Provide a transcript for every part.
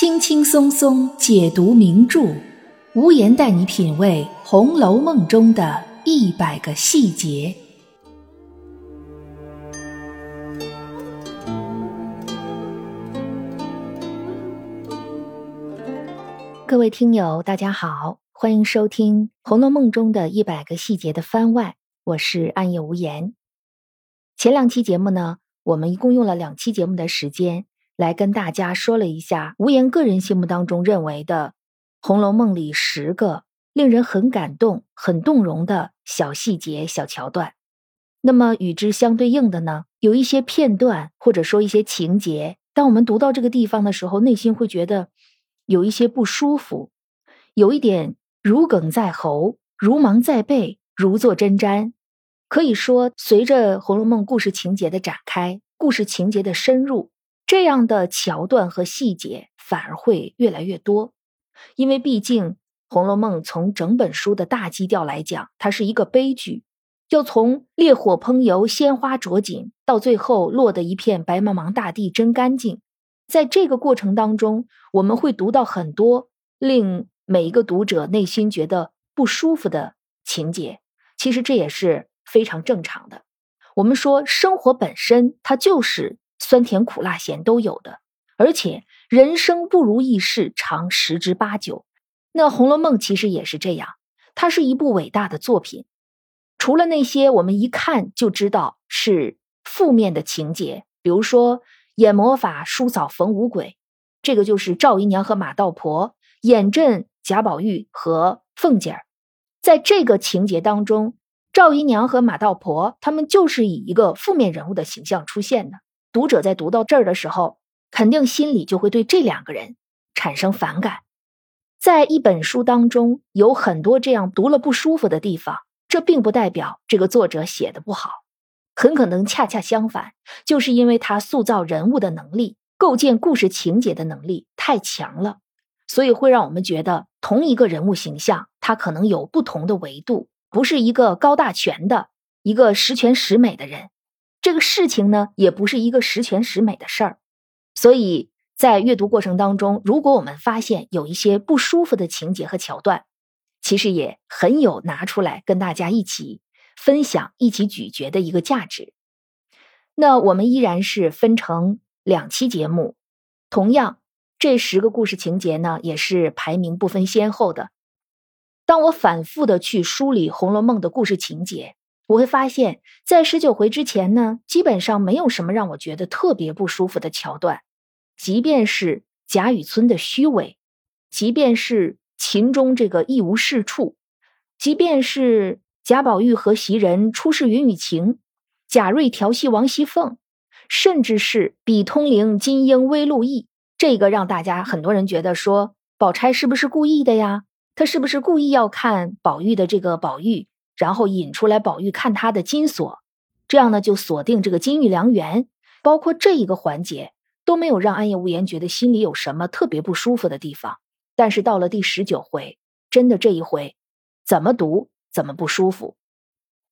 轻轻松松解读名著，无言带你品味《红楼梦》中的一百个细节。各位听友，大家好，欢迎收听《红楼梦》中的一百个细节的番外，我是暗夜无言。前两期节目呢，我们一共用了两期节目的时间。来跟大家说了一下无言个人心目当中认为的《红楼梦》里十个令人很感动、很动容的小细节、小桥段。那么与之相对应的呢，有一些片段或者说一些情节，当我们读到这个地方的时候，内心会觉得有一些不舒服，有一点如鲠在喉、如芒在背、如坐针毡。可以说，随着《红楼梦》故事情节的展开，故事情节的深入。这样的桥段和细节反而会越来越多，因为毕竟《红楼梦》从整本书的大基调来讲，它是一个悲剧，就从烈火烹油、鲜花着锦，到最后落得一片白茫茫大地真干净。在这个过程当中，我们会读到很多令每一个读者内心觉得不舒服的情节。其实这也是非常正常的。我们说，生活本身它就是。酸甜苦辣咸都有的，而且人生不如意事常十之八九。那《红楼梦》其实也是这样，它是一部伟大的作品。除了那些我们一看就知道是负面的情节，比如说演魔法、叔嫂逢五鬼，这个就是赵姨娘和马道婆演阵贾宝玉和凤姐儿。在这个情节当中，赵姨娘和马道婆他们就是以一个负面人物的形象出现的。读者在读到这儿的时候，肯定心里就会对这两个人产生反感。在一本书当中，有很多这样读了不舒服的地方，这并不代表这个作者写的不好，很可能恰恰相反，就是因为他塑造人物的能力、构建故事情节的能力太强了，所以会让我们觉得同一个人物形象，他可能有不同的维度，不是一个高大全的、一个十全十美的人。这个事情呢，也不是一个十全十美的事儿，所以在阅读过程当中，如果我们发现有一些不舒服的情节和桥段，其实也很有拿出来跟大家一起分享、一起咀嚼的一个价值。那我们依然是分成两期节目，同样这十个故事情节呢，也是排名不分先后的。当我反复的去梳理《红楼梦》的故事情节。我会发现，在十九回之前呢，基本上没有什么让我觉得特别不舒服的桥段。即便是贾雨村的虚伪，即便是秦钟这个一无是处，即便是贾宝玉和袭人出示云雨情，贾瑞调戏王熙凤，甚至是比通灵金鹰微露意，这个让大家很多人觉得说，宝钗是不是故意的呀？她是不是故意要看宝玉的这个宝玉？然后引出来宝玉看他的金锁，这样呢就锁定这个金玉良缘。包括这一个环节都没有让暗夜无言觉得心里有什么特别不舒服的地方。但是到了第十九回，真的这一回怎么读怎么不舒服。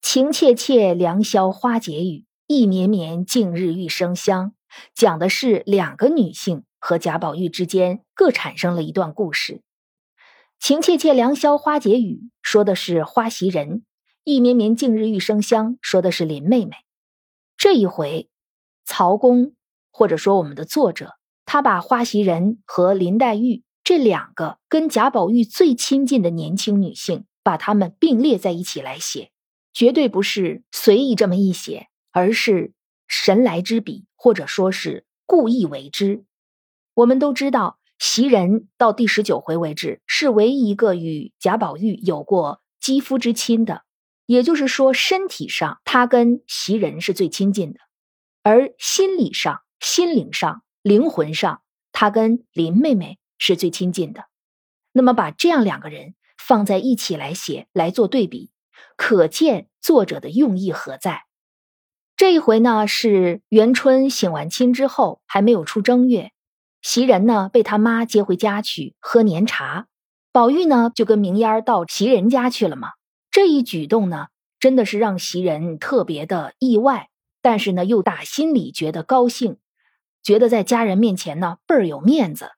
情切切良宵花解语，意绵绵近日玉生香。讲的是两个女性和贾宝玉之间各产生了一段故事。情切切良宵花解语说的是花袭人。一绵绵，近日玉生香，说的是林妹妹。这一回，曹公或者说我们的作者，他把花袭人和林黛玉这两个跟贾宝玉最亲近的年轻女性，把她们并列在一起来写，绝对不是随意这么一写，而是神来之笔，或者说是故意为之。我们都知道，袭人到第十九回为止，是唯一一个与贾宝玉有过肌肤之亲的。也就是说，身体上他跟袭人是最亲近的，而心理上、心灵上、灵魂上，他跟林妹妹是最亲近的。那么，把这样两个人放在一起来写，来做对比，可见作者的用意何在。这一回呢，是元春省完亲之后，还没有出正月，袭人呢被他妈接回家去喝年茶，宝玉呢就跟明烟儿到袭人家去了嘛。这一举动呢，真的是让袭人特别的意外，但是呢，又打心里觉得高兴，觉得在家人面前呢倍儿有面子。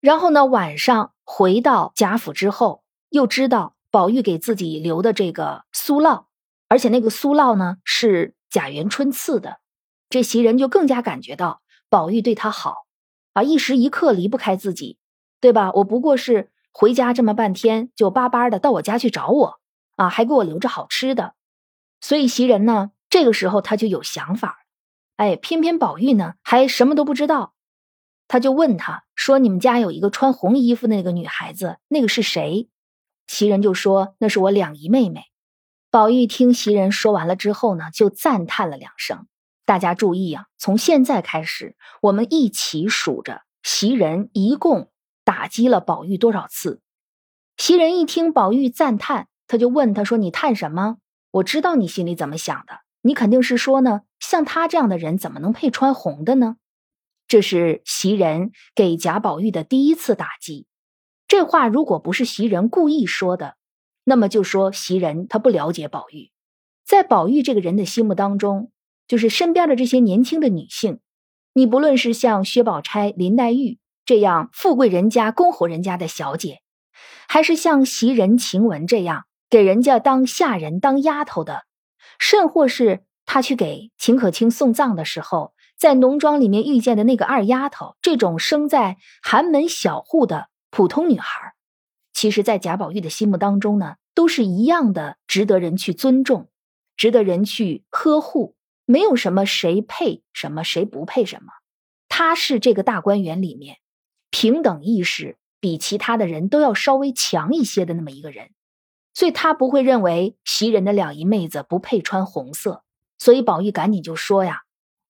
然后呢，晚上回到贾府之后，又知道宝玉给自己留的这个苏烙，而且那个苏烙呢是贾元春赐的，这袭人就更加感觉到宝玉对他好，啊，一时一刻离不开自己，对吧？我不过是回家这么半天，就巴巴的到我家去找我，啊，还给我留着好吃的，所以袭人呢，这个时候他就有想法，哎，偏偏宝玉呢还什么都不知道。他就问他说：“你们家有一个穿红衣服的那个女孩子，那个是谁？”袭人就说：“那是我两姨妹妹。”宝玉听袭人说完了之后呢，就赞叹了两声。大家注意啊，从现在开始，我们一起数着袭人一共打击了宝玉多少次。袭人一听宝玉赞叹，他就问他说：“你叹什么？我知道你心里怎么想的，你肯定是说呢，像他这样的人怎么能配穿红的呢？”这是袭人给贾宝玉的第一次打击。这话如果不是袭人故意说的，那么就说袭人她不了解宝玉。在宝玉这个人的心目当中，就是身边的这些年轻的女性，你不论是像薛宝钗、林黛玉这样富贵人家、公侯人家的小姐，还是像袭人、晴雯这样给人家当下人、当丫头的，甚或是他去给秦可卿送葬的时候。在农庄里面遇见的那个二丫头，这种生在寒门小户的普通女孩，其实，在贾宝玉的心目当中呢，都是一样的，值得人去尊重，值得人去呵护。没有什么谁配什么，谁不配什么。他是这个大观园里面平等意识比其他的人都要稍微强一些的那么一个人，所以他不会认为袭人的两姨妹子不配穿红色。所以宝玉赶紧就说呀。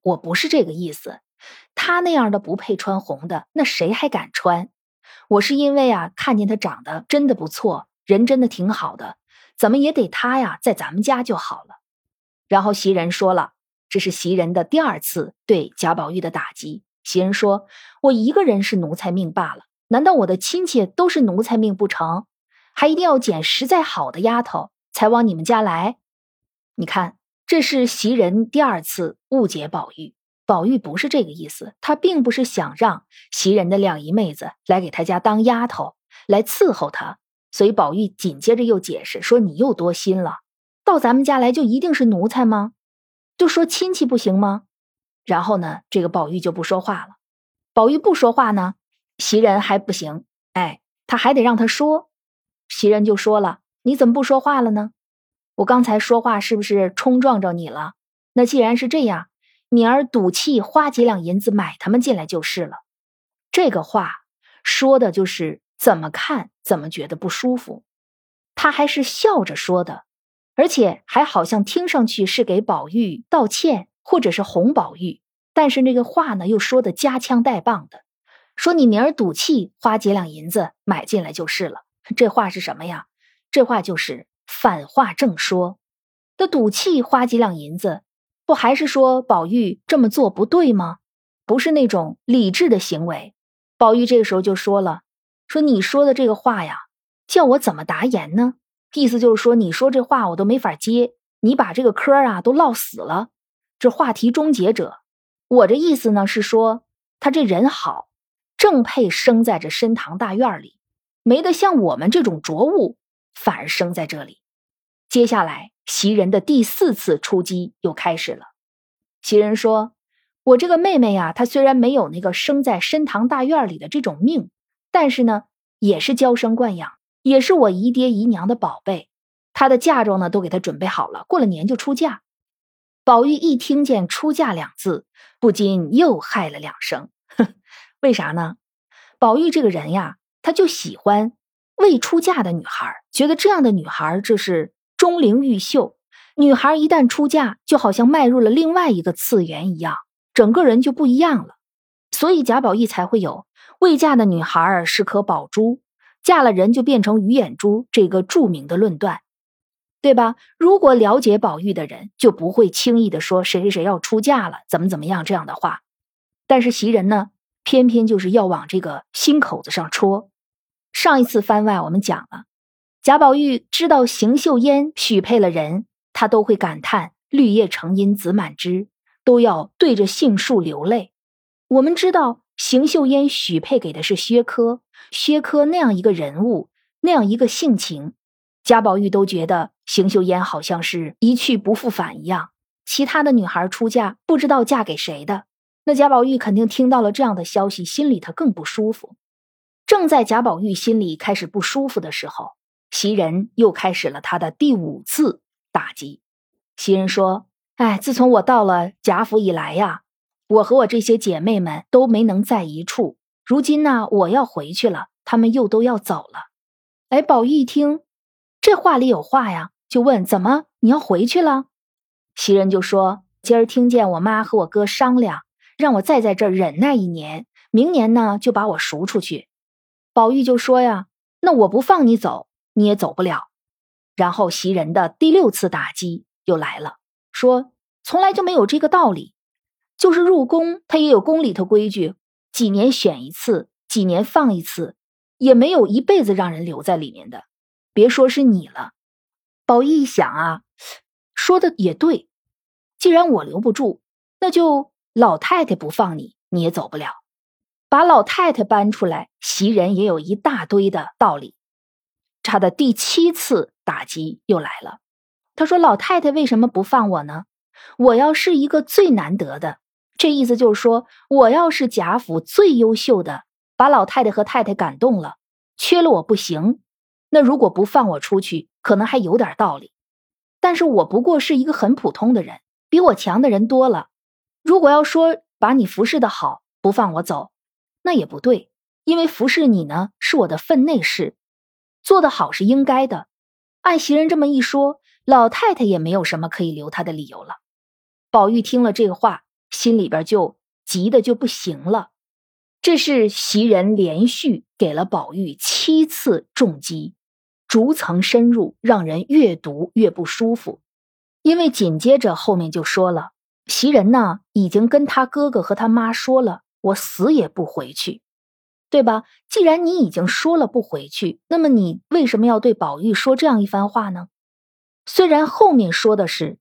我不是这个意思，他那样的不配穿红的，那谁还敢穿？我是因为啊，看见他长得真的不错，人真的挺好的，怎么也得他呀，在咱们家就好了。然后袭人说了，这是袭人的第二次对贾宝玉的打击。袭人说：“我一个人是奴才命罢了，难道我的亲戚都是奴才命不成？还一定要捡实在好的丫头才往你们家来？你看。”这是袭人第二次误解宝玉，宝玉不是这个意思，他并不是想让袭人的两姨妹子来给他家当丫头，来伺候他。所以宝玉紧接着又解释说：“你又多心了，到咱们家来就一定是奴才吗？就说亲戚不行吗？”然后呢，这个宝玉就不说话了。宝玉不说话呢，袭人还不行，哎，他还得让他说。袭人就说了：“你怎么不说话了呢？”我刚才说话是不是冲撞着你了？那既然是这样，敏儿赌气花几两银子买他们进来就是了。这个话说的就是怎么看怎么觉得不舒服。他还是笑着说的，而且还好像听上去是给宝玉道歉，或者是哄宝玉。但是那个话呢，又说的夹枪带棒的，说你明儿赌气花几两银子买进来就是了。这话是什么呀？这话就是。反话正说，的赌气花几两银子，不还是说宝玉这么做不对吗？不是那种理智的行为。宝玉这个时候就说了：“说你说的这个话呀，叫我怎么答言呢？意思就是说，你说这话我都没法接，你把这个嗑啊都唠死了。这话题终结者，我这意思呢是说，他这人好，正配生在这深堂大院里，没得像我们这种浊物，反而生在这里。”接下来，袭人的第四次出击又开始了。袭人说：“我这个妹妹呀，她虽然没有那个生在深堂大院里的这种命，但是呢，也是娇生惯养，也是我姨爹姨娘的宝贝。她的嫁妆呢，都给她准备好了，过了年就出嫁。”宝玉一听见“出嫁”两字，不禁又害了两声。哼，为啥呢？宝玉这个人呀，他就喜欢未出嫁的女孩，觉得这样的女孩这是。钟灵毓秀，女孩一旦出嫁，就好像迈入了另外一个次元一样，整个人就不一样了。所以贾宝玉才会有未嫁的女孩是颗宝珠，嫁了人就变成鱼眼珠这个著名的论断，对吧？如果了解宝玉的人，就不会轻易的说谁谁谁要出嫁了，怎么怎么样这样的话。但是袭人呢，偏偏就是要往这个心口子上戳。上一次番外我们讲了。贾宝玉知道邢岫烟许配了人，他都会感叹“绿叶成荫子满枝”，都要对着杏树流泪。我们知道邢岫烟许配给的是薛科，薛科那样一个人物，那样一个性情，贾宝玉都觉得邢岫烟好像是一去不复返一样。其他的女孩出嫁，不知道嫁给谁的。那贾宝玉肯定听到了这样的消息，心里他更不舒服。正在贾宝玉心里开始不舒服的时候，袭人又开始了他的第五次打击。袭人说：“哎，自从我到了贾府以来呀，我和我这些姐妹们都没能在一处。如今呢，我要回去了，他们又都要走了。”哎，宝玉一听，这话里有话呀，就问：“怎么你要回去了？”袭人就说：“今儿听见我妈和我哥商量。”让我再在这儿忍耐一年，明年呢就把我赎出去。宝玉就说呀：“那我不放你走，你也走不了。”然后袭人的第六次打击又来了，说：“从来就没有这个道理，就是入宫，他也有宫里头规矩，几年选一次，几年放一次，也没有一辈子让人留在里面的。别说是你了。”宝玉一想啊，说的也对，既然我留不住，那就。老太太不放你，你也走不了。把老太太搬出来，袭人也有一大堆的道理。他的第七次打击又来了。他说：“老太太为什么不放我呢？我要是一个最难得的，这意思就是说，我要是贾府最优秀的，把老太太和太太感动了，缺了我不行。那如果不放我出去，可能还有点道理。但是我不过是一个很普通的人，比我强的人多了。”如果要说把你服侍的好，不放我走，那也不对，因为服侍你呢是我的分内事，做得好是应该的。按袭人这么一说，老太太也没有什么可以留他的理由了。宝玉听了这话，心里边就急得就不行了。这是袭人连续给了宝玉七次重击，逐层深入，让人越读越不舒服。因为紧接着后面就说了。袭人呢，已经跟他哥哥和他妈说了，我死也不回去，对吧？既然你已经说了不回去，那么你为什么要对宝玉说这样一番话呢？虽然后面说的是，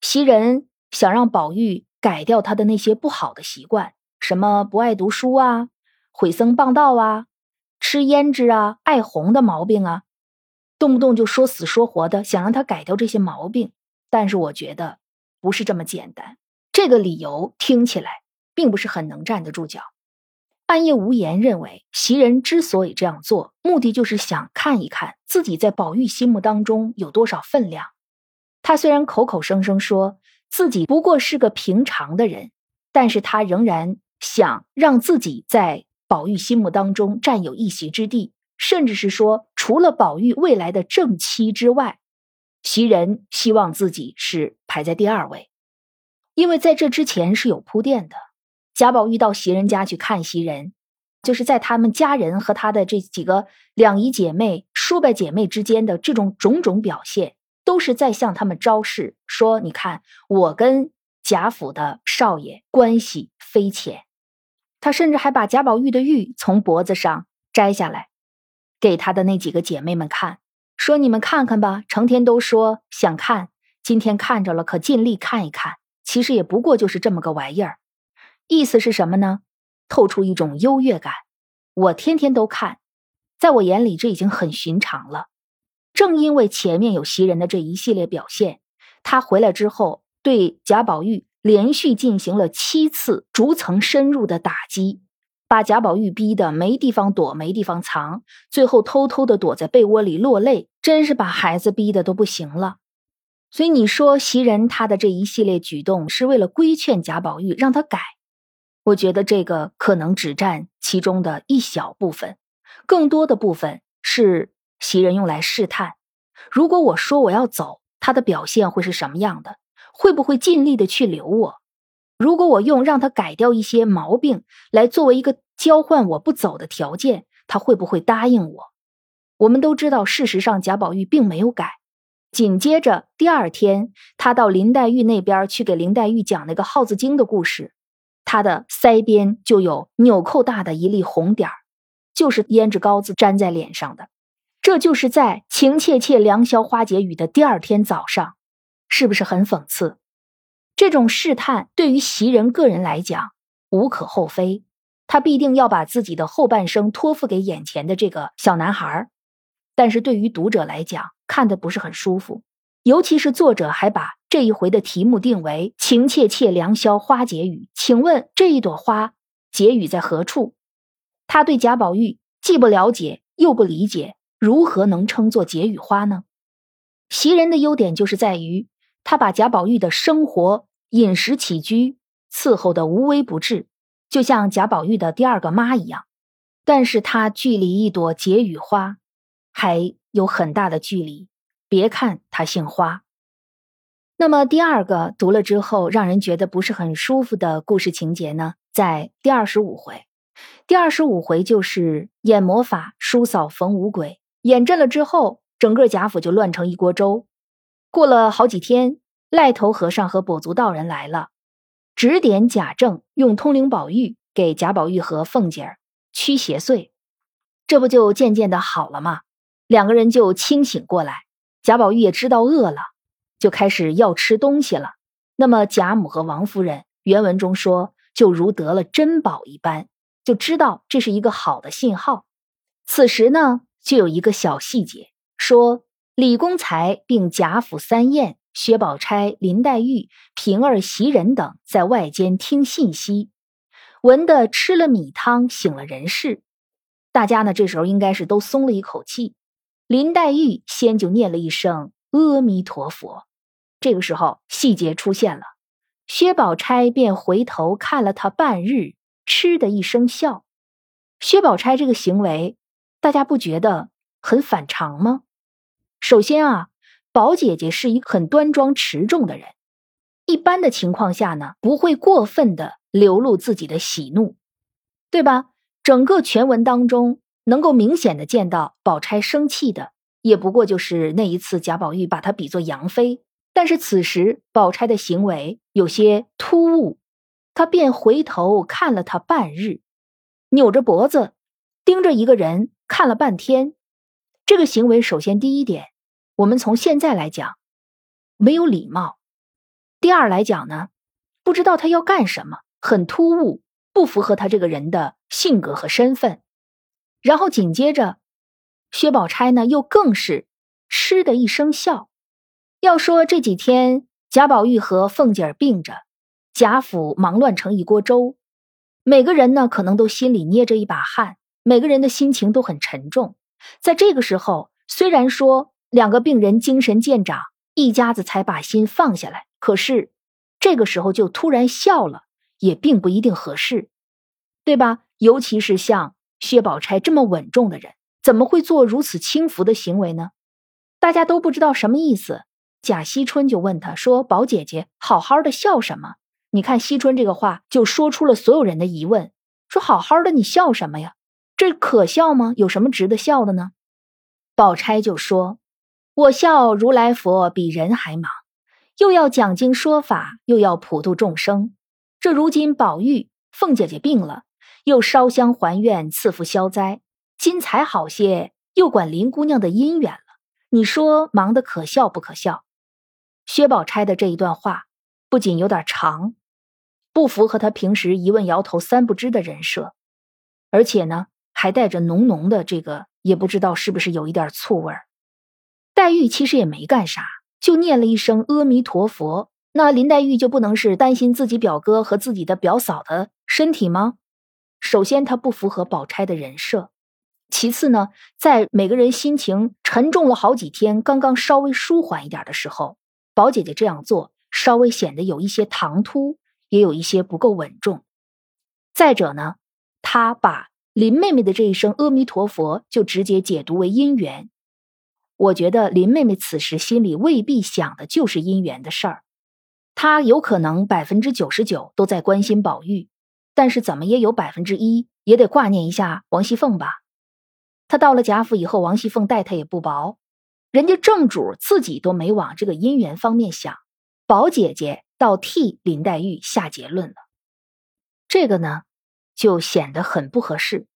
袭人想让宝玉改掉他的那些不好的习惯，什么不爱读书啊、毁僧谤道啊、吃胭脂啊、爱红的毛病啊，动不动就说死说活的，想让他改掉这些毛病。但是我觉得不是这么简单。这个理由听起来并不是很能站得住脚。暗夜无言认为，袭人之所以这样做，目的就是想看一看自己在宝玉心目当中有多少分量。他虽然口口声声说自己不过是个平常的人，但是他仍然想让自己在宝玉心目当中占有一席之地，甚至是说，除了宝玉未来的正妻之外，袭人希望自己是排在第二位。因为在这之前是有铺垫的，贾宝玉到袭人家去看袭人，就是在他们家人和他的这几个两姨姐妹、叔伯姐妹之间的这种种种表现，都是在向他们昭示说：“你看，我跟贾府的少爷关系非浅。”他甚至还把贾宝玉的玉从脖子上摘下来，给他的那几个姐妹们看，说：“你们看看吧，成天都说想看，今天看着了，可尽力看一看。”其实也不过就是这么个玩意儿，意思是什么呢？透出一种优越感。我天天都看，在我眼里这已经很寻常了。正因为前面有袭人的这一系列表现，他回来之后对贾宝玉连续进行了七次逐层深入的打击，把贾宝玉逼得没地方躲、没地方藏，最后偷偷的躲在被窝里落泪，真是把孩子逼得都不行了。所以你说袭人她的这一系列举动是为了规劝贾宝玉让他改，我觉得这个可能只占其中的一小部分，更多的部分是袭人用来试探。如果我说我要走，他的表现会是什么样的？会不会尽力的去留我？如果我用让他改掉一些毛病来作为一个交换我不走的条件，他会不会答应我？我们都知道，事实上贾宝玉并没有改。紧接着第二天，他到林黛玉那边去给林黛玉讲那个耗子精的故事，他的腮边就有纽扣大的一粒红点儿，就是胭脂膏子粘在脸上的。这就是在情切切良宵花解语的第二天早上，是不是很讽刺？这种试探对于袭人个人来讲无可厚非，他必定要把自己的后半生托付给眼前的这个小男孩。但是对于读者来讲，看的不是很舒服，尤其是作者还把这一回的题目定为“情切切良宵花解语”。请问这一朵花解语在何处？他对贾宝玉既不了解又不理解，如何能称作解语花呢？袭人的优点就是在于，他把贾宝玉的生活、饮食起居伺候的无微不至，就像贾宝玉的第二个妈一样。但是他距离一朵解语花还有很大的距离。别看他姓花。那么第二个读了之后让人觉得不是很舒服的故事情节呢，在第二十五回。第二十五回就是演魔法叔嫂逢五鬼，演阵了之后，整个贾府就乱成一锅粥。过了好几天，赖头和尚和跛足道人来了，指点贾政用通灵宝玉给贾宝玉和凤姐儿驱邪祟，这不就渐渐的好了吗？两个人就清醒过来。贾宝玉也知道饿了，就开始要吃东西了。那么贾母和王夫人原文中说，就如得了珍宝一般。就知道这是一个好的信号。此时呢，就有一个小细节，说李公才并贾府三宴、薛宝钗、林黛玉、平儿、袭人等在外间听信息，闻得吃了米汤，醒了人事。大家呢，这时候应该是都松了一口气。林黛玉先就念了一声阿弥陀佛，这个时候细节出现了，薛宝钗便回头看了他半日。嗤的一声笑，薛宝钗这个行为，大家不觉得很反常吗？首先啊，宝姐姐是一个很端庄持重的人，一般的情况下呢，不会过分的流露自己的喜怒，对吧？整个全文当中，能够明显的见到宝钗生气的，也不过就是那一次贾宝玉把她比作杨妃，但是此时宝钗的行为有些突兀。他便回头看了他半日，扭着脖子盯着一个人看了半天。这个行为，首先第一点，我们从现在来讲，没有礼貌；第二来讲呢，不知道他要干什么，很突兀，不符合他这个人的性格和身份。然后紧接着，薛宝钗呢又更是嗤的一声笑。要说这几天贾宝玉和凤姐儿病着。贾府忙乱成一锅粥，每个人呢可能都心里捏着一把汗，每个人的心情都很沉重。在这个时候，虽然说两个病人精神渐长，一家子才把心放下来，可是这个时候就突然笑了，也并不一定合适，对吧？尤其是像薛宝钗这么稳重的人，怎么会做如此轻浮的行为呢？大家都不知道什么意思。贾惜春就问他说：“宝姐姐，好好的笑什么？”你看，惜春这个话就说出了所有人的疑问：说好好的，你笑什么呀？这可笑吗？有什么值得笑的呢？宝钗就说：“我笑如来佛比人还忙，又要讲经说法，又要普度众生。这如今宝玉、凤姐姐病了，又烧香还愿赐福消灾，金才好些，又管林姑娘的姻缘了。你说忙得可笑不可笑？”薛宝钗的这一段话不仅有点长。不符合她平时一问摇头三不知的人设，而且呢，还带着浓浓的这个，也不知道是不是有一点醋味儿。黛玉其实也没干啥，就念了一声阿弥陀佛。那林黛玉就不能是担心自己表哥和自己的表嫂的身体吗？首先，她不符合宝钗的人设；其次呢，在每个人心情沉重了好几天，刚刚稍微舒缓一点的时候，宝姐姐这样做，稍微显得有一些唐突。也有一些不够稳重。再者呢，她把林妹妹的这一声阿弥陀佛就直接解读为姻缘。我觉得林妹妹此时心里未必想的就是姻缘的事儿，她有可能百分之九十九都在关心宝玉，但是怎么也有百分之一也得挂念一下王熙凤吧。她到了贾府以后，王熙凤待她也不薄，人家正主自己都没往这个姻缘方面想，宝姐姐。倒替林黛玉下结论了，这个呢就显得很不合适。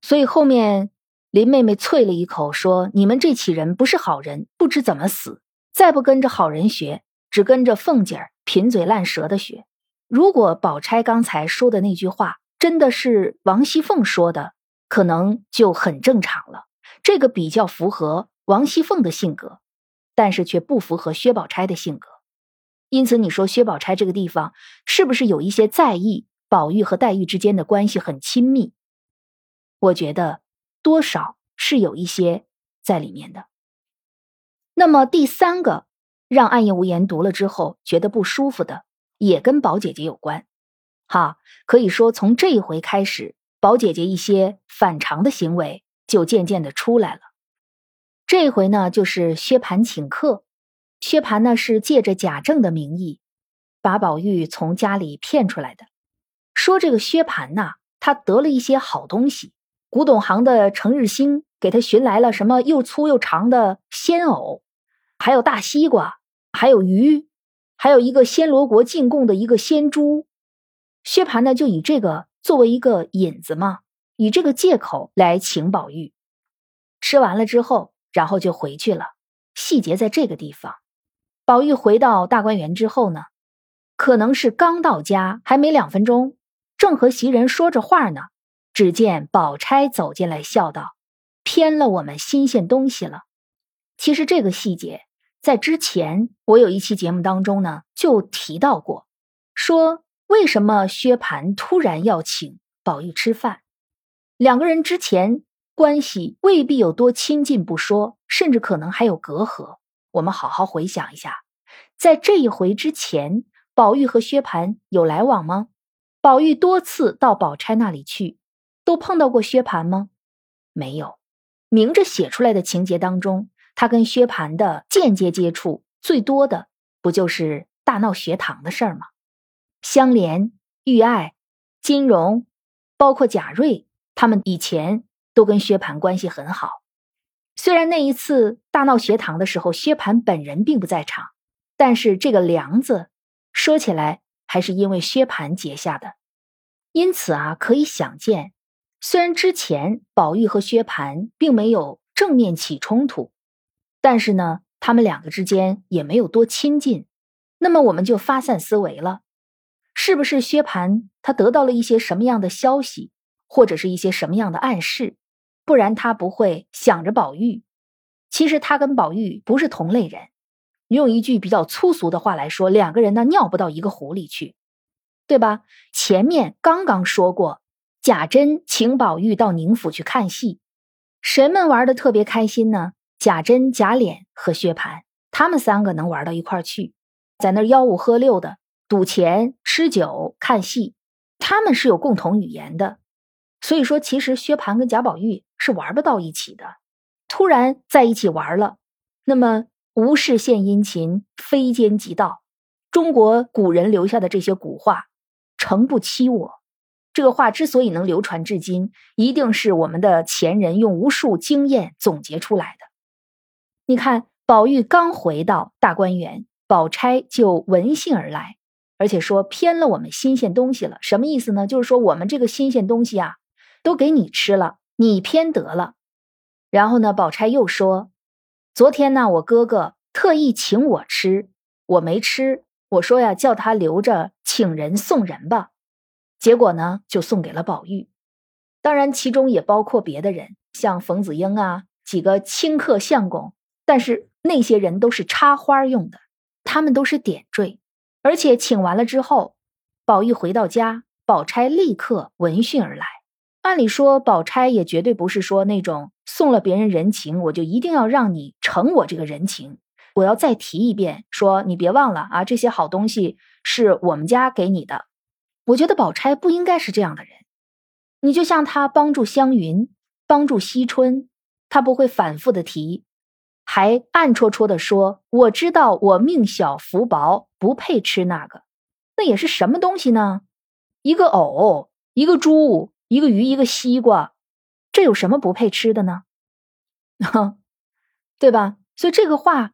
所以后面林妹妹啐了一口，说：“你们这起人不是好人，不知怎么死。再不跟着好人学，只跟着凤姐儿贫嘴烂舌的学。如果宝钗刚才说的那句话真的是王熙凤说的，可能就很正常了。这个比较符合王熙凤的性格，但是却不符合薛宝钗的性格。因此，你说薛宝钗这个地方是不是有一些在意宝玉和黛玉之间的关系很亲密？我觉得多少是有一些在里面的。那么第三个让暗夜无言读了之后觉得不舒服的，也跟宝姐姐有关。哈，可以说从这一回开始，宝姐姐一些反常的行为就渐渐的出来了。这回呢，就是薛蟠请客。薛蟠呢是借着贾政的名义，把宝玉从家里骗出来的。说这个薛蟠呐，他得了一些好东西。古董行的程日兴给他寻来了什么又粗又长的鲜藕，还有大西瓜，还有鱼，还有一个暹罗国进贡的一个仙珠。薛蟠呢，就以这个作为一个引子嘛，以这个借口来请宝玉。吃完了之后，然后就回去了。细节在这个地方。宝玉回到大观园之后呢，可能是刚到家还没两分钟，正和袭人说着话呢，只见宝钗走进来，笑道：“偏了我们新鲜东西了。”其实这个细节在之前我有一期节目当中呢就提到过，说。为什么薛蟠突然要请宝玉吃饭？两个人之前关系未必有多亲近不说，甚至可能还有隔阂。我们好好回想一下，在这一回之前，宝玉和薛蟠有来往吗？宝玉多次到宝钗那里去，都碰到过薛蟠吗？没有。明着写出来的情节当中，他跟薛蟠的间接接触最多的，不就是大闹学堂的事儿吗？香莲、玉爱、金荣，包括贾瑞，他们以前都跟薛蟠关系很好。虽然那一次大闹学堂的时候，薛蟠本人并不在场，但是这个梁子说起来还是因为薛蟠结下的。因此啊，可以想见，虽然之前宝玉和薛蟠并没有正面起冲突，但是呢，他们两个之间也没有多亲近。那么我们就发散思维了。是不是薛蟠他得到了一些什么样的消息，或者是一些什么样的暗示？不然他不会想着宝玉。其实他跟宝玉不是同类人。用一句比较粗俗的话来说，两个人呢尿不到一个壶里去，对吧？前面刚刚说过，贾珍请宝玉到宁府去看戏，谁们玩的特别开心呢？贾珍、贾琏和薛蟠，他们三个能玩到一块去，在那吆五喝六的。赌钱、吃酒、看戏，他们是有共同语言的。所以说，其实薛蟠跟贾宝玉是玩不到一起的。突然在一起玩了，那么无事献殷勤，非奸即盗。中国古人留下的这些古话，诚不欺我。这个话之所以能流传至今，一定是我们的前人用无数经验总结出来的。你看，宝玉刚回到大观园，宝钗就闻信而来。而且说偏了我们新鲜东西了，什么意思呢？就是说我们这个新鲜东西啊，都给你吃了，你偏得了。然后呢，宝钗又说，昨天呢，我哥哥特意请我吃，我没吃。我说呀，叫他留着请人送人吧。结果呢，就送给了宝玉。当然，其中也包括别的人，像冯子英啊，几个清客相公。但是那些人都是插花用的，他们都是点缀。而且请完了之后，宝玉回到家，宝钗立刻闻讯而来。按理说，宝钗也绝对不是说那种送了别人人情，我就一定要让你承我这个人情。我要再提一遍，说你别忘了啊，这些好东西是我们家给你的。我觉得宝钗不应该是这样的人。你就像他帮助湘云，帮助惜春，他不会反复的提。还暗戳戳的说：“我知道我命小福薄，不配吃那个。那也是什么东西呢？一个藕，一个猪，一个鱼，一个西瓜，这有什么不配吃的呢？哈 对吧？所以这个话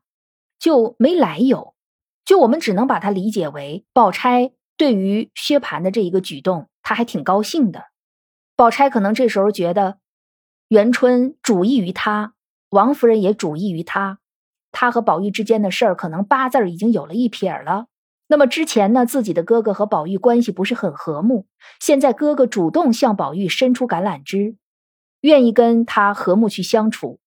就没来由，就我们只能把它理解为宝钗对于薛蟠的这一个举动，他还挺高兴的。宝钗可能这时候觉得元春主意于他。”王夫人也主意于他，他和宝玉之间的事儿，可能八字已经有了一撇了。那么之前呢，自己的哥哥和宝玉关系不是很和睦，现在哥哥主动向宝玉伸出橄榄枝，愿意跟他和睦去相处。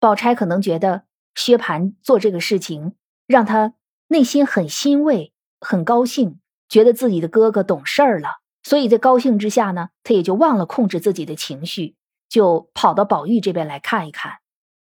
宝钗可能觉得薛蟠做这个事情，让他内心很欣慰、很高兴，觉得自己的哥哥懂事儿了，所以在高兴之下呢，他也就忘了控制自己的情绪，就跑到宝玉这边来看一看，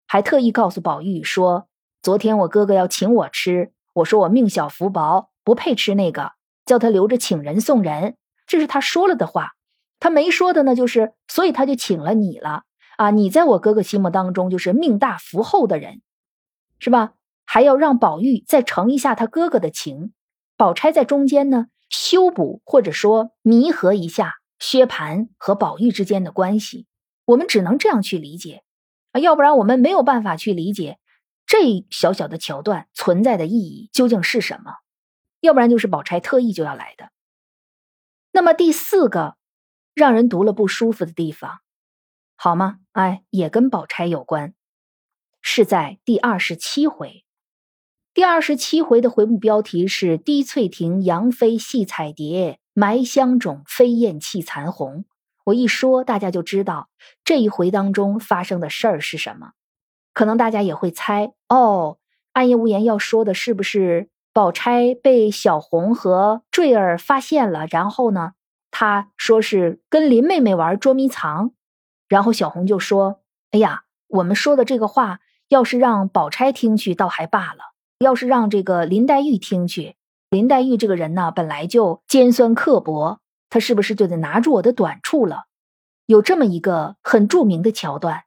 还特意告诉宝玉说：“昨天我哥哥要请我吃，我说我命小福薄。”不配吃那个，叫他留着请人送人，这是他说了的话。他没说的呢，就是所以他就请了你了啊！你在我哥哥心目当中就是命大福厚的人，是吧？还要让宝玉再承一下他哥哥的情，宝钗在中间呢，修补或者说弥合一下薛蟠和宝玉之间的关系。我们只能这样去理解啊，要不然我们没有办法去理解这小小的桥段存在的意义究竟是什么。要不然就是宝钗特意就要来的。那么第四个让人读了不舒服的地方，好吗？哎，也跟宝钗有关，是在第二十七回。第二十七回的回目标题是“滴翠亭杨妃戏彩蝶，埋香冢飞燕泣残红”。我一说，大家就知道这一回当中发生的事儿是什么。可能大家也会猜哦，暗夜无言要说的是不是？宝钗被小红和坠儿发现了，然后呢，他说是跟林妹妹玩捉迷藏，然后小红就说：“哎呀，我们说的这个话，要是让宝钗听去倒还罢了，要是让这个林黛玉听去，林黛玉这个人呢，本来就尖酸刻薄，她是不是就得拿住我的短处了？有这么一个很著名的桥段，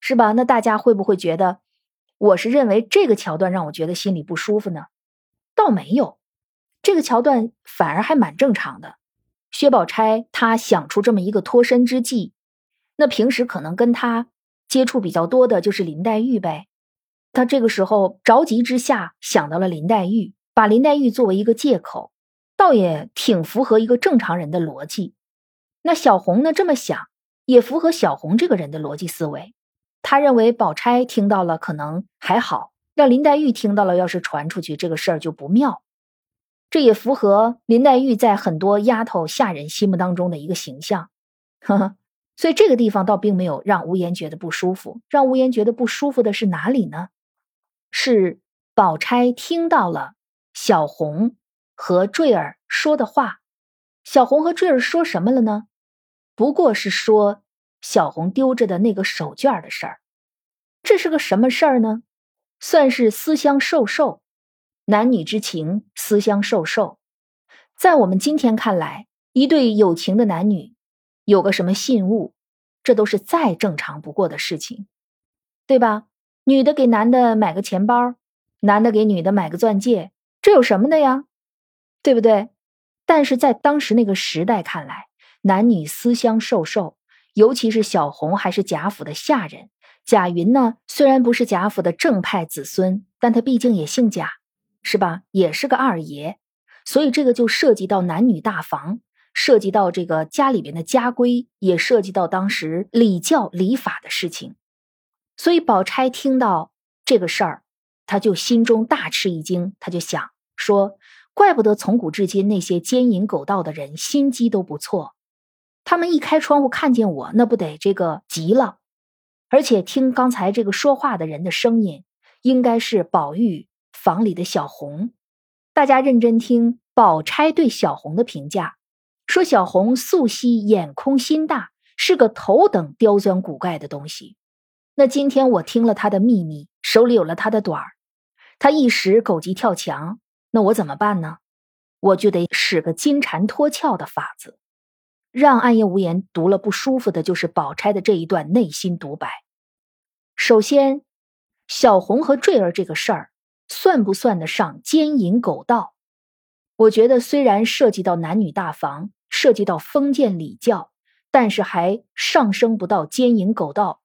是吧？那大家会不会觉得，我是认为这个桥段让我觉得心里不舒服呢？”没有，这个桥段反而还蛮正常的。薛宝钗她想出这么一个脱身之计，那平时可能跟她接触比较多的就是林黛玉呗。她这个时候着急之下想到了林黛玉，把林黛玉作为一个借口，倒也挺符合一个正常人的逻辑。那小红呢这么想，也符合小红这个人的逻辑思维。他认为宝钗听到了可能还好。让林黛玉听到了，要是传出去，这个事儿就不妙。这也符合林黛玉在很多丫头下人心目当中的一个形象，呵呵。所以这个地方倒并没有让无言觉得不舒服。让无言觉得不舒服的是哪里呢？是宝钗听到了小红和坠儿说的话。小红和坠儿说什么了呢？不过是说小红丢着的那个手绢的事儿。这是个什么事儿呢？算是私相授受，男女之情，私相授受，在我们今天看来，一对有情的男女有个什么信物，这都是再正常不过的事情，对吧？女的给男的买个钱包，男的给女的买个钻戒，这有什么的呀？对不对？但是在当时那个时代看来，男女私相授受，尤其是小红还是贾府的下人。贾云呢，虽然不是贾府的正派子孙，但他毕竟也姓贾，是吧？也是个二爷，所以这个就涉及到男女大防，涉及到这个家里边的家规，也涉及到当时礼教礼法的事情。所以宝钗听到这个事儿，他就心中大吃一惊，他就想说：怪不得从古至今那些奸淫狗盗的人心机都不错，他们一开窗户看见我，那不得这个急了。而且听刚才这个说话的人的声音，应该是宝玉房里的小红。大家认真听，宝钗对小红的评价，说小红素汐眼空心大，是个头等刁钻古怪的东西。那今天我听了他的秘密，手里有了他的短儿，他一时狗急跳墙，那我怎么办呢？我就得使个金蝉脱壳的法子。让暗夜无言读了不舒服的，就是宝钗的这一段内心独白。首先，小红和坠儿这个事儿，算不算得上奸淫狗盗？我觉得虽然涉及到男女大防，涉及到封建礼教，但是还上升不到奸淫狗盗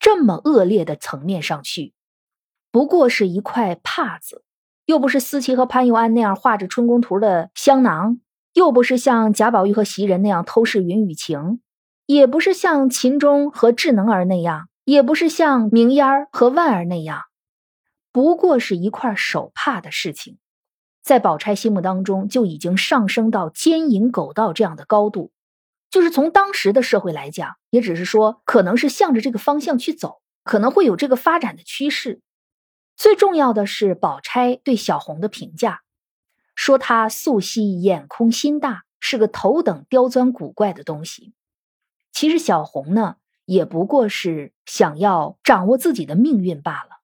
这么恶劣的层面上去。不过是一块帕子，又不是思琪和潘佑安那样画着春宫图的香囊。又不是像贾宝玉和袭人那样偷视云雨情，也不是像秦钟和智能儿那样，也不是像明烟儿和万儿那样，不过是一块手帕的事情。在宝钗心目当中就已经上升到奸淫狗盗这样的高度。就是从当时的社会来讲，也只是说可能是向着这个方向去走，可能会有这个发展的趋势。最重要的是，宝钗对小红的评价，说她素细眼空心大，是个头等刁钻古怪的东西。其实小红呢，也不过是想要掌握自己的命运罢了。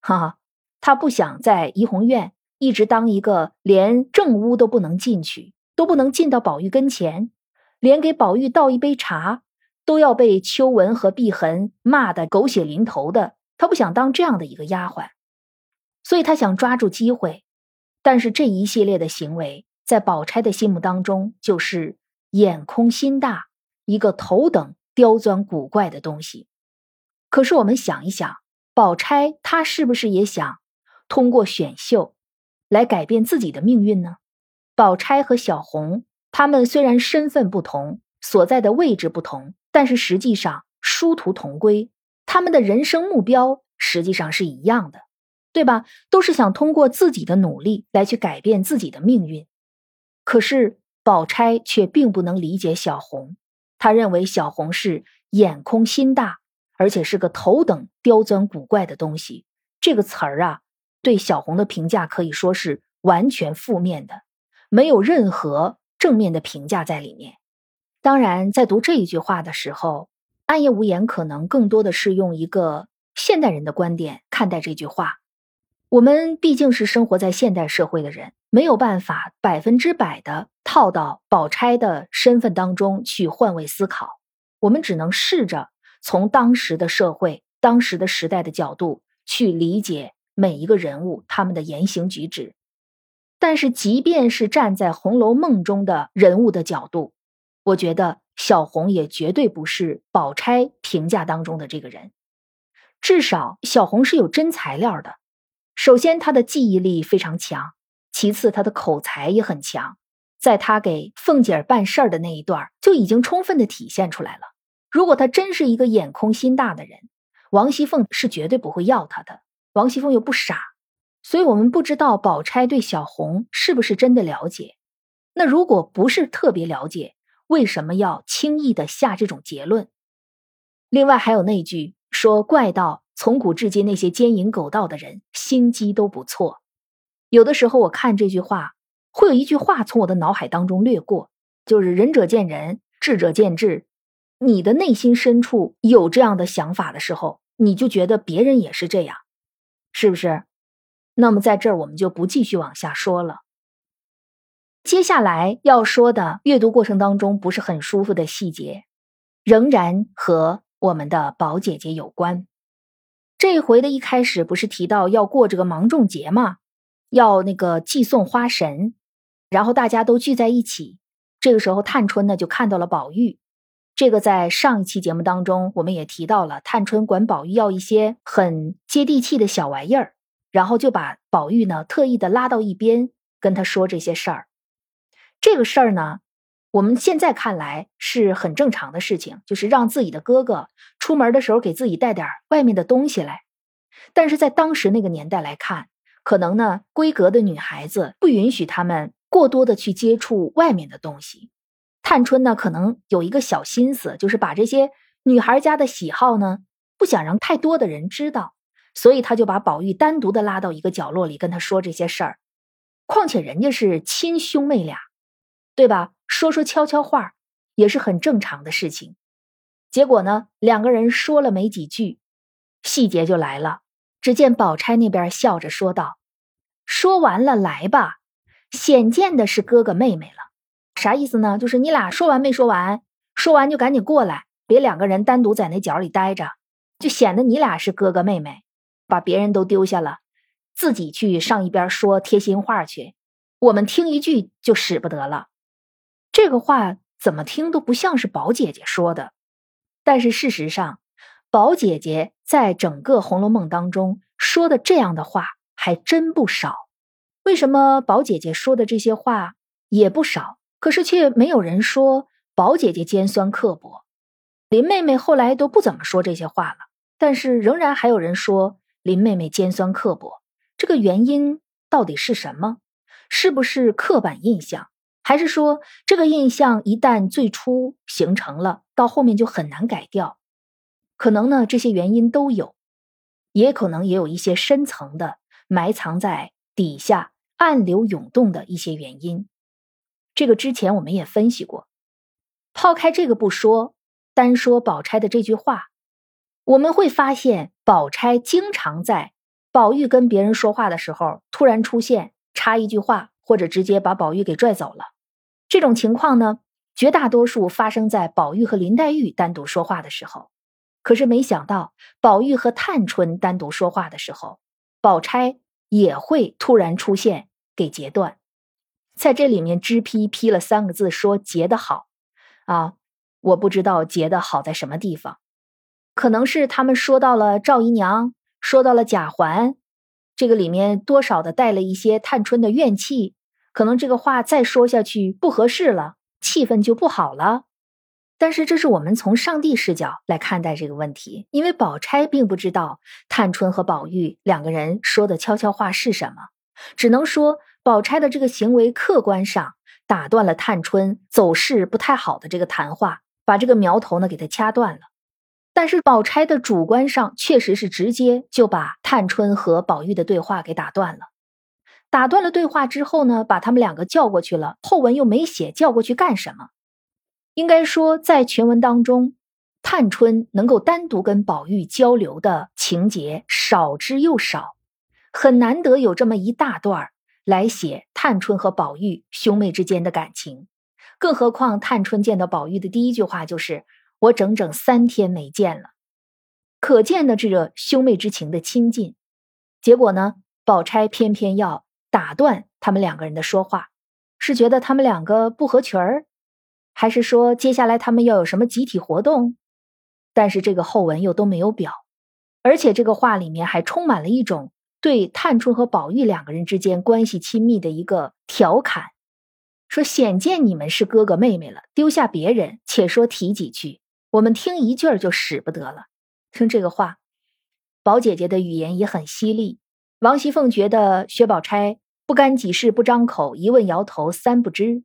哈哈，她不想在怡红院一直当一个连正屋都不能进去，都不能进到宝玉跟前，连给宝玉倒一杯茶都要被秋纹和碧痕骂得狗血淋头的。她不想当这样的一个丫鬟。所以他想抓住机会，但是这一系列的行为在宝钗的心目当中就是眼空心大，一个头等刁钻古怪的东西。可是我们想一想，宝钗她是不是也想通过选秀来改变自己的命运呢？宝钗和小红他们虽然身份不同，所在的位置不同，但是实际上殊途同归，他们的人生目标实际上是一样的。对吧？都是想通过自己的努力来去改变自己的命运，可是宝钗却并不能理解小红，她认为小红是眼空心大，而且是个头等刁钻古怪的东西。这个词儿啊，对小红的评价可以说是完全负面的，没有任何正面的评价在里面。当然，在读这一句话的时候，暗夜无言可能更多的是用一个现代人的观点看待这句话。我们毕竟是生活在现代社会的人，没有办法百分之百的套到宝钗的身份当中去换位思考。我们只能试着从当时的社会、当时的时代的角度去理解每一个人物他们的言行举止。但是，即便是站在《红楼梦》中的人物的角度，我觉得小红也绝对不是宝钗评价当中的这个人。至少，小红是有真材料的。首先，他的记忆力非常强；其次，他的口才也很强。在他给凤姐儿办事儿的那一段，就已经充分的体现出来了。如果他真是一个眼空心大的人，王熙凤是绝对不会要他的。王熙凤又不傻，所以我们不知道宝钗对小红是不是真的了解。那如果不是特别了解，为什么要轻易的下这种结论？另外，还有那句说怪道。从古至今，那些奸淫狗盗的人心机都不错。有的时候，我看这句话，会有一句话从我的脑海当中掠过，就是“仁者见仁，智者见智”。你的内心深处有这样的想法的时候，你就觉得别人也是这样，是不是？那么在这儿，我们就不继续往下说了。接下来要说的阅读过程当中不是很舒服的细节，仍然和我们的宝姐姐有关。这回的一开始不是提到要过这个芒种节吗？要那个祭送花神，然后大家都聚在一起。这个时候，探春呢就看到了宝玉。这个在上一期节目当中我们也提到了，探春管宝玉要一些很接地气的小玩意儿，然后就把宝玉呢特意的拉到一边，跟他说这些事儿。这个事儿呢，我们现在看来是很正常的事情，就是让自己的哥哥。出门的时候给自己带点外面的东西来，但是在当时那个年代来看，可能呢闺阁的女孩子不允许他们过多的去接触外面的东西。探春呢可能有一个小心思，就是把这些女孩家的喜好呢不想让太多的人知道，所以他就把宝玉单独的拉到一个角落里跟他说这些事儿。况且人家是亲兄妹俩，对吧？说说悄悄话也是很正常的事情。结果呢，两个人说了没几句，细节就来了。只见宝钗那边笑着说道：“说完了，来吧。显见的是哥哥妹妹了，啥意思呢？就是你俩说完没说完？说完就赶紧过来，别两个人单独在那角里待着，就显得你俩是哥哥妹妹，把别人都丢下了，自己去上一边说贴心话去。我们听一句就使不得了。这个话怎么听都不像是宝姐姐说的。”但是事实上，宝姐姐在整个《红楼梦》当中说的这样的话还真不少。为什么宝姐姐说的这些话也不少，可是却没有人说宝姐姐尖酸刻薄？林妹妹后来都不怎么说这些话了，但是仍然还有人说林妹妹尖酸刻薄。这个原因到底是什么？是不是刻板印象，还是说这个印象一旦最初形成了，到后面就很难改掉？可能呢，这些原因都有，也可能也有一些深层的埋藏在底下、暗流涌动的一些原因。这个之前我们也分析过。抛开这个不说，单说宝钗的这句话，我们会发现，宝钗经常在宝玉跟别人说话的时候突然出现，插一句话，或者直接把宝玉给拽走了。这种情况呢，绝大多数发生在宝玉和林黛玉单独说话的时候。可是没想到，宝玉和探春单独说话的时候，宝钗也会突然出现，给截断。在这里面，支批批了三个字，说截的好。啊，我不知道结的好在什么地方，可能是他们说到了赵姨娘，说到了贾环，这个里面多少的带了一些探春的怨气，可能这个话再说下去不合适了，气氛就不好了。但是这是我们从上帝视角来看待这个问题，因为宝钗并不知道探春和宝玉两个人说的悄悄话是什么，只能说宝钗的这个行为客观上。打断了探春走势不太好的这个谈话，把这个苗头呢给他掐断了。但是宝钗的主观上确实是直接就把探春和宝玉的对话给打断了。打断了对话之后呢，把他们两个叫过去了。后文又没写叫过去干什么。应该说，在全文当中，探春能够单独跟宝玉交流的情节少之又少，很难得有这么一大段。来写探春和宝玉兄妹之间的感情，更何况探春见到宝玉的第一句话就是“我整整三天没见了”，可见的这个兄妹之情的亲近。结果呢，宝钗偏偏要打断他们两个人的说话，是觉得他们两个不合群儿，还是说接下来他们要有什么集体活动？但是这个后文又都没有表，而且这个话里面还充满了一种。对探春和宝玉两个人之间关系亲密的一个调侃，说显见你们是哥哥妹妹了，丢下别人，且说提几句，我们听一句就使不得了。听这个话，宝姐姐的语言也很犀利。王熙凤觉得薛宝钗不干几事不张口，一问摇头三不知，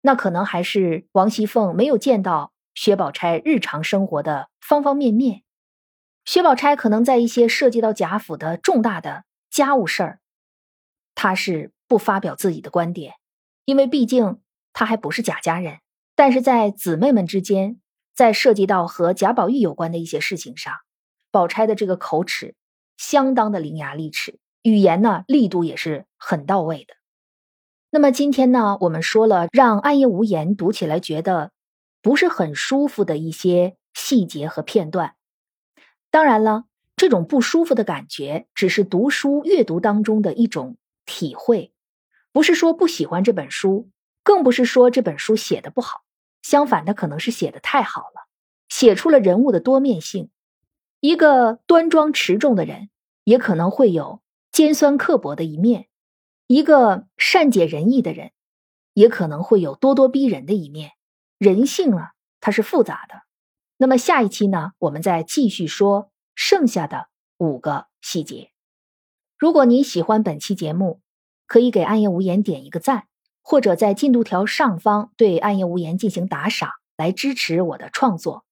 那可能还是王熙凤没有见到薛宝钗日常生活的方方面面。薛宝钗可能在一些涉及到贾府的重大的家务事儿，她是不发表自己的观点，因为毕竟她还不是贾家人。但是在姊妹们之间，在涉及到和贾宝玉有关的一些事情上，宝钗的这个口齿相当的伶牙俐齿，语言呢力度也是很到位的。那么今天呢，我们说了让暗夜无言读起来觉得不是很舒服的一些细节和片段。当然了，这种不舒服的感觉只是读书阅读当中的一种体会，不是说不喜欢这本书，更不是说这本书写的不好。相反，它可能是写的太好了，写出了人物的多面性。一个端庄持重的人，也可能会有尖酸刻薄的一面；一个善解人意的人，也可能会有咄咄逼人的一面。人性啊，它是复杂的。那么下一期呢，我们再继续说剩下的五个细节。如果您喜欢本期节目，可以给暗夜无言点一个赞，或者在进度条上方对暗夜无言进行打赏，来支持我的创作。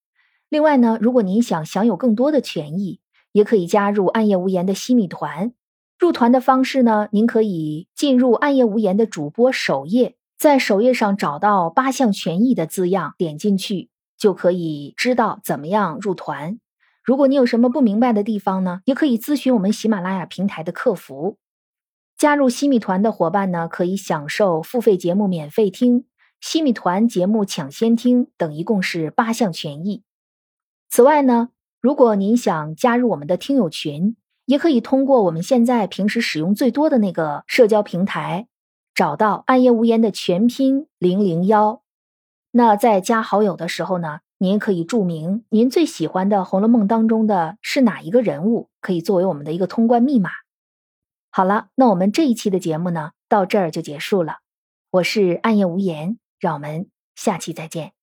另外呢，如果您想享有更多的权益，也可以加入暗夜无言的西米团。入团的方式呢，您可以进入暗夜无言的主播首页，在首页上找到八项权益的字样，点进去。就可以知道怎么样入团。如果你有什么不明白的地方呢，也可以咨询我们喜马拉雅平台的客服。加入西米团的伙伴呢，可以享受付费节目免费听、西米团节目抢先听等，一共是八项权益。此外呢，如果您想加入我们的听友群，也可以通过我们现在平时使用最多的那个社交平台，找到“暗夜无言”的全拼零零幺。那在加好友的时候呢，您可以注明您最喜欢的《红楼梦》当中的是哪一个人物，可以作为我们的一个通关密码。好了，那我们这一期的节目呢，到这儿就结束了。我是暗夜无言，让我们下期再见。